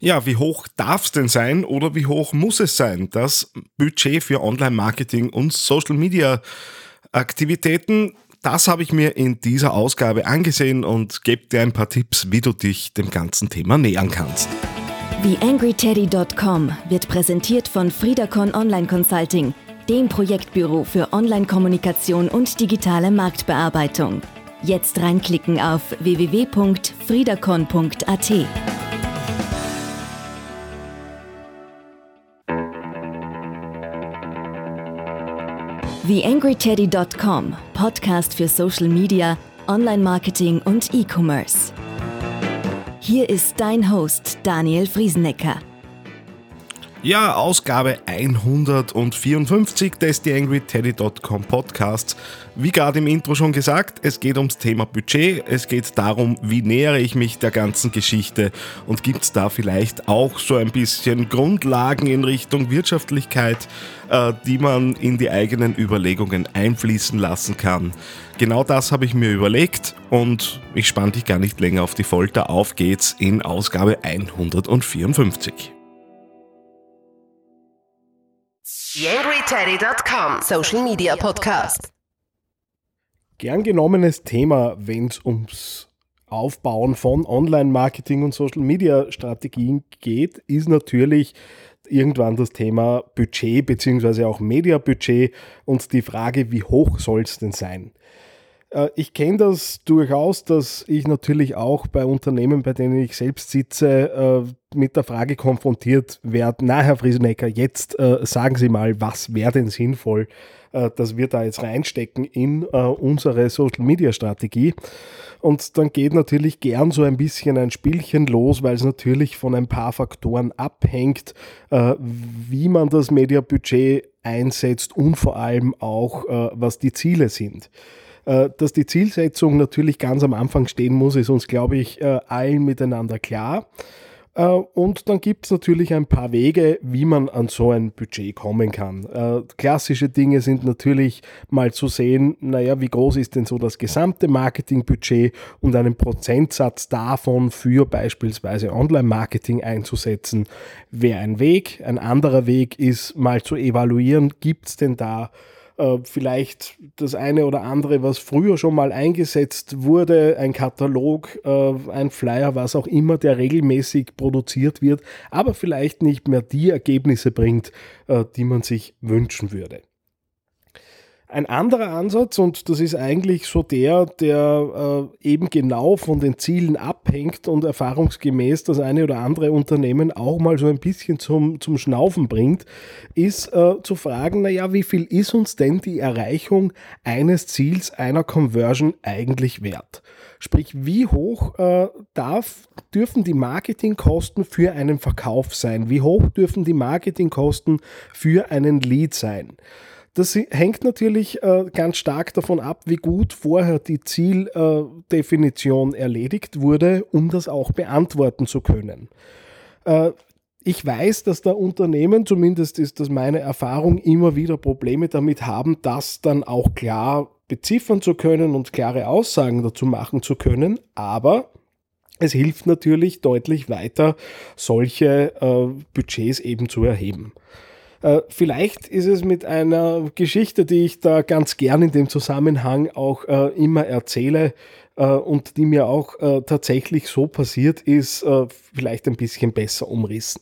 Ja, wie hoch darf es denn sein oder wie hoch muss es sein? Das Budget für Online-Marketing und Social-Media-Aktivitäten, das habe ich mir in dieser Ausgabe angesehen und gebe dir ein paar Tipps, wie du dich dem ganzen Thema nähern kannst. TheAngryTeddy.com wird präsentiert von Friedacon Online Consulting, dem Projektbüro für Online-Kommunikation und digitale Marktbearbeitung. Jetzt reinklicken auf www.friedacon.at. TheAngryTeddy.com, Podcast für Social Media, Online-Marketing und E-Commerce. Hier ist dein Host Daniel Friesenecker. Ja, Ausgabe 154 des TheAngryTeddy.com Podcasts. Wie gerade im Intro schon gesagt, es geht ums Thema Budget, es geht darum, wie nähere ich mich der ganzen Geschichte und gibt es da vielleicht auch so ein bisschen Grundlagen in Richtung Wirtschaftlichkeit, äh, die man in die eigenen Überlegungen einfließen lassen kann. Genau das habe ich mir überlegt und ich spanne dich gar nicht länger auf die Folter. Auf geht's in Ausgabe 154. YangryTeddy.com Social Media Podcast. Gern genommenes Thema, wenn es ums Aufbauen von Online-Marketing und Social-Media-Strategien geht, ist natürlich irgendwann das Thema Budget bzw. auch Media-Budget und die Frage, wie hoch soll es denn sein? Äh, ich kenne das durchaus, dass ich natürlich auch bei Unternehmen, bei denen ich selbst sitze, äh, mit der Frage konfrontiert werde, na Herr Friesenecker, jetzt äh, sagen Sie mal, was wäre denn sinnvoll, dass wir da jetzt reinstecken in unsere Social-Media-Strategie. Und dann geht natürlich gern so ein bisschen ein Spielchen los, weil es natürlich von ein paar Faktoren abhängt, wie man das Media-Budget einsetzt und vor allem auch, was die Ziele sind. Äh, dass die Zielsetzung natürlich ganz am Anfang stehen muss, ist uns, glaube ich, äh, allen miteinander klar. Äh, und dann gibt es natürlich ein paar Wege, wie man an so ein Budget kommen kann. Klassische Dinge sind natürlich mal zu sehen, naja, wie groß ist denn so das gesamte Marketingbudget und einen Prozentsatz davon für beispielsweise Online-Marketing einzusetzen, wäre ein Weg. Ein anderer Weg ist mal zu evaluieren, gibt es denn da äh, vielleicht das eine oder andere, was früher schon mal eingesetzt wurde, ein Katalog, äh, ein Flyer, was auch immer, der regelmäßig produziert wird, aber vielleicht nicht mehr die Ergebnisse bringt, äh, die man sich wünschen würde. Ein anderer Ansatz, und das ist eigentlich so der, der äh, eben genau von den Zielen abhängt und erfahrungsgemäß das eine oder andere Unternehmen auch mal so ein bisschen zum, zum Schnaufen bringt, ist äh, zu fragen, naja, wie viel ist uns denn die Erreichung eines Ziels, einer Conversion eigentlich wert? Sprich, wie hoch äh, darf, dürfen die Marketingkosten für einen Verkauf sein? Wie hoch dürfen die Marketingkosten für einen Lead sein? Das hängt natürlich äh, ganz stark davon ab, wie gut vorher die Zieldefinition äh, erledigt wurde, um das auch beantworten zu können. Äh, ich weiß, dass da Unternehmen, zumindest ist das meine Erfahrung, immer wieder Probleme damit haben, das dann auch klar beziffern zu können und klare Aussagen dazu machen zu können. Aber es hilft natürlich deutlich weiter, solche äh, Budgets eben zu erheben. Äh, vielleicht ist es mit einer Geschichte, die ich da ganz gern in dem Zusammenhang auch äh, immer erzähle äh, und die mir auch tatsächlich so passiert ist, vielleicht ein bisschen besser umrissen.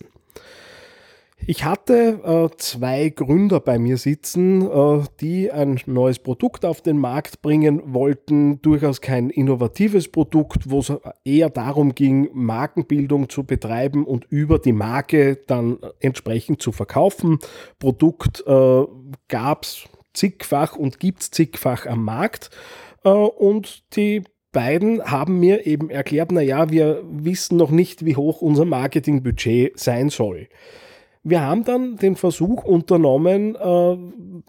Ich hatte äh, zwei Gründer bei mir sitzen, äh, die ein neues Produkt auf den Markt bringen wollten. Durchaus kein innovatives Produkt, wo es eher darum ging, Markenbildung zu betreiben und über die Marke dann entsprechend zu verkaufen. Produkt äh, gab es zigfach und gibt es zigfach am Markt. Äh, und die beiden haben mir eben erklärt, naja, wir wissen noch nicht, wie hoch unser Marketingbudget sein soll. Wir haben dann den Versuch unternommen, äh,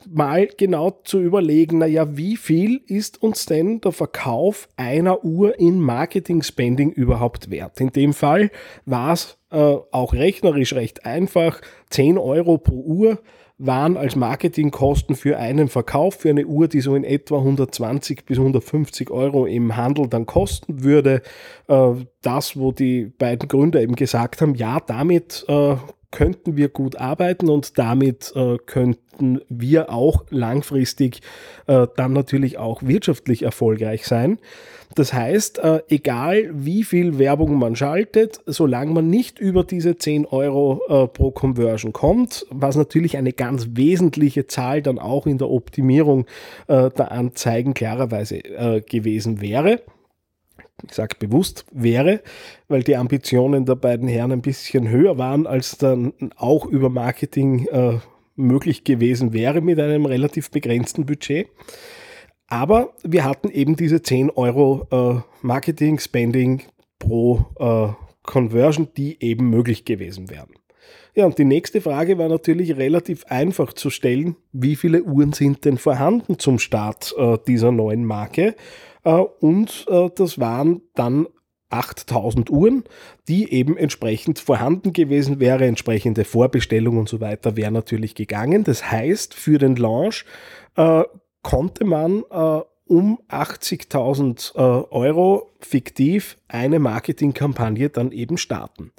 mal genau zu überlegen, naja, wie viel ist uns denn der Verkauf einer Uhr in Marketing Spending überhaupt wert? In dem Fall war es äh, auch rechnerisch recht einfach, 10 Euro pro Uhr waren als Marketingkosten für einen Verkauf, für eine Uhr, die so in etwa 120 bis 150 Euro im Handel dann kosten würde. Äh, das, wo die beiden Gründer eben gesagt haben, ja, damit äh, könnten wir gut arbeiten und damit äh, könnten wir auch langfristig äh, dann natürlich auch wirtschaftlich erfolgreich sein. Das heißt, äh, egal wie viel Werbung man schaltet, solange man nicht über diese 10 Euro äh, pro Conversion kommt, was natürlich eine ganz wesentliche Zahl dann auch in der Optimierung äh, der Anzeigen klarerweise äh, gewesen wäre, ich sage bewusst wäre, weil die Ambitionen der beiden Herren ein bisschen höher waren, als dann auch über Marketing äh, möglich gewesen wäre mit einem relativ begrenzten Budget. Aber wir hatten eben diese 10 Euro äh, Marketing-Spending pro äh, Conversion, die eben möglich gewesen wären. Ja, und die nächste Frage war natürlich relativ einfach zu stellen. Wie viele Uhren sind denn vorhanden zum Start äh, dieser neuen Marke? Äh, und äh, das waren dann 8000 Uhren, die eben entsprechend vorhanden gewesen wäre, entsprechende Vorbestellung und so weiter wäre natürlich gegangen. Das heißt, für den Launch äh, konnte man äh, um 80.000 äh, Euro fiktiv eine Marketingkampagne dann eben starten.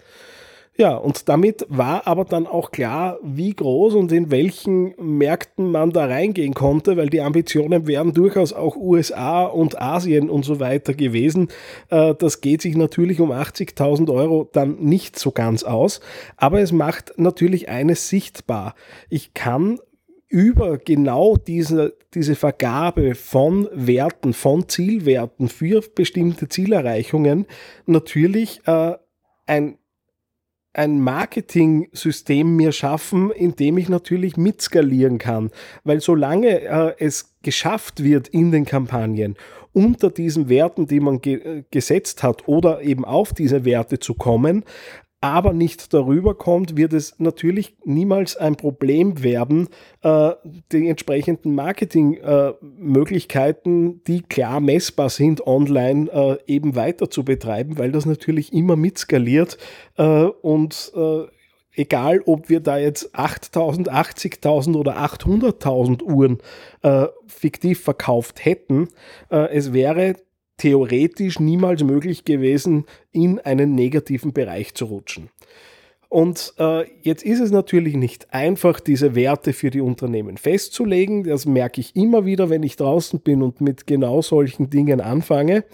Ja, und damit war aber dann auch klar, wie groß und in welchen Märkten man da reingehen konnte, weil die Ambitionen wären durchaus auch USA und Asien und so weiter gewesen. Äh, das geht sich natürlich um 80.000 Euro dann nicht so ganz aus, aber es macht natürlich eines sichtbar. Ich kann über genau diese, diese Vergabe von Werten, von Zielwerten für bestimmte Zielerreichungen natürlich äh, ein ein Marketing-System mir schaffen, in dem ich natürlich mitskalieren kann. Weil solange äh, es geschafft wird in den Kampagnen, unter diesen Werten, die man ge äh, gesetzt hat oder eben auf diese Werte zu kommen, aber nicht darüber kommt, wird es natürlich niemals ein Problem werden, äh, die entsprechenden Marketingmöglichkeiten, äh, die klar messbar sind, online äh, eben weiter zu betreiben, weil das natürlich immer mitskaliert äh, und äh, egal ob wir da jetzt 8000, 80.000 oder 800.000 Uhren äh, fiktiv verkauft hätten, es wäre theoretisch niemals möglich gewesen, in einen negativen Bereich zu rutschen. Und äh, jetzt ist es natürlich nicht einfach, diese Werte für die Unternehmen festzulegen. Das merke ich immer wieder, wenn ich draußen bin und mit genau solchen Dingen anfange.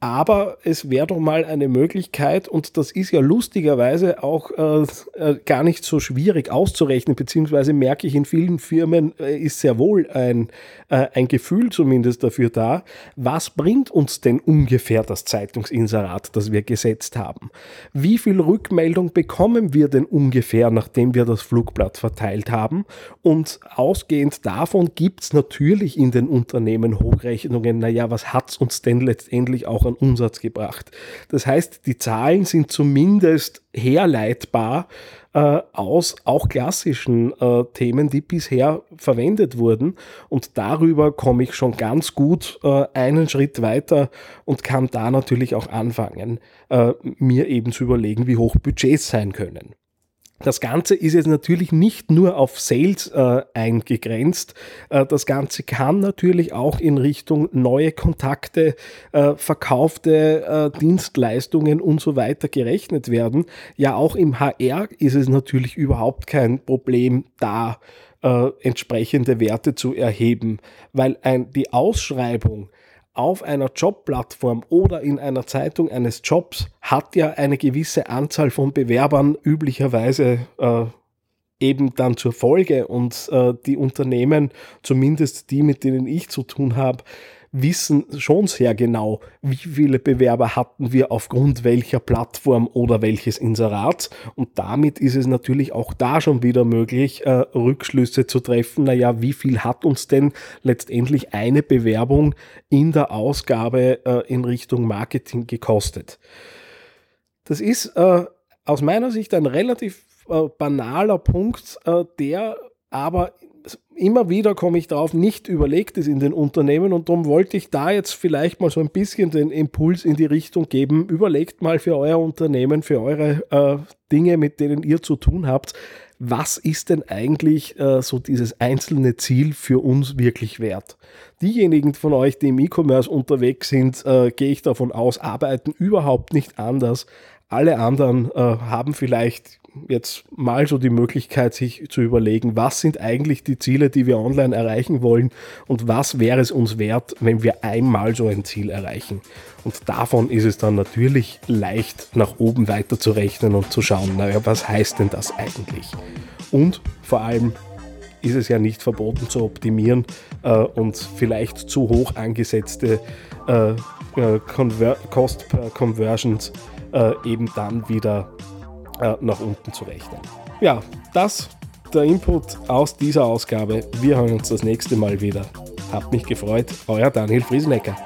Aber es wäre doch mal eine Möglichkeit, und das ist ja lustigerweise auch äh, äh, gar nicht so schwierig auszurechnen, beziehungsweise merke ich in vielen Firmen äh, ist sehr wohl ein, äh, ein Gefühl zumindest dafür da, was bringt uns denn ungefähr das Zeitungsinserat, das wir gesetzt haben? Wie viel Rückmeldung bekommen wir denn ungefähr, nachdem wir das Flugblatt verteilt haben? Und ausgehend davon gibt es natürlich in den Unternehmen Hochrechnungen, naja, was hat es uns denn letztendlich auch an Umsatz gebracht. Das heißt, die Zahlen sind zumindest herleitbar äh, aus auch klassischen äh, Themen, die bisher verwendet wurden. Und darüber komme ich schon ganz gut äh, einen Schritt weiter und kann da natürlich auch anfangen, äh, mir eben zu überlegen, wie hoch Budgets sein können. Das Ganze ist jetzt natürlich nicht nur auf Sales äh, eingegrenzt. Äh, das Ganze kann natürlich auch in Richtung neue Kontakte, äh, verkaufte äh, Dienstleistungen und so weiter gerechnet werden. Ja, auch im HR ist es natürlich überhaupt kein Problem, da äh, entsprechende Werte zu erheben, weil ein, die Ausschreibung auf einer Jobplattform oder in einer Zeitung eines Jobs hat ja eine gewisse Anzahl von Bewerbern üblicherweise äh, eben dann zur Folge und äh, die Unternehmen, zumindest die, mit denen ich zu tun habe, wissen schon sehr genau, wie viele Bewerber hatten wir aufgrund welcher Plattform oder welches Inserat. Und damit ist es natürlich auch da schon wieder möglich, äh, Rückschlüsse zu treffen. Naja, wie viel hat uns denn letztendlich eine Bewerbung in der Ausgabe äh, in Richtung Marketing gekostet? Das ist äh, aus meiner Sicht ein relativ äh, banaler Punkt, äh, der aber immer wieder komme ich darauf, nicht überlegt ist in den Unternehmen und darum wollte ich da jetzt vielleicht mal so ein bisschen den Impuls in die Richtung geben. Überlegt mal für euer Unternehmen, für eure äh, Dinge, mit denen ihr zu tun habt, was ist denn eigentlich äh, so dieses einzelne Ziel für uns wirklich wert? Diejenigen von euch, die im E-Commerce unterwegs sind, äh, gehe ich davon aus, arbeiten überhaupt nicht anders. Alle anderen äh, haben vielleicht jetzt mal so die Möglichkeit, sich zu überlegen, was sind eigentlich die Ziele, die wir online erreichen wollen und was wäre es uns wert, wenn wir einmal so ein Ziel erreichen. Und davon ist es dann natürlich leicht nach oben weiter zu rechnen und zu schauen, naja, was heißt denn das eigentlich? Und vor allem ist es ja nicht verboten zu optimieren äh, und vielleicht zu hoch angesetzte äh, äh Cost per Conversions äh, eben dann wieder äh, nach unten zu rechnen. Ja, das der Input aus dieser Ausgabe. Wir hören uns das nächste Mal wieder. Habt mich gefreut. Euer Daniel Friesenecker.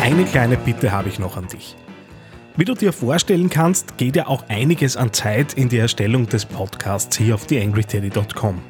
Eine kleine Bitte habe ich noch an dich. Wie du dir vorstellen kannst, geht ja auch einiges an Zeit in die Erstellung des Podcasts hier auf theangryteddy.com.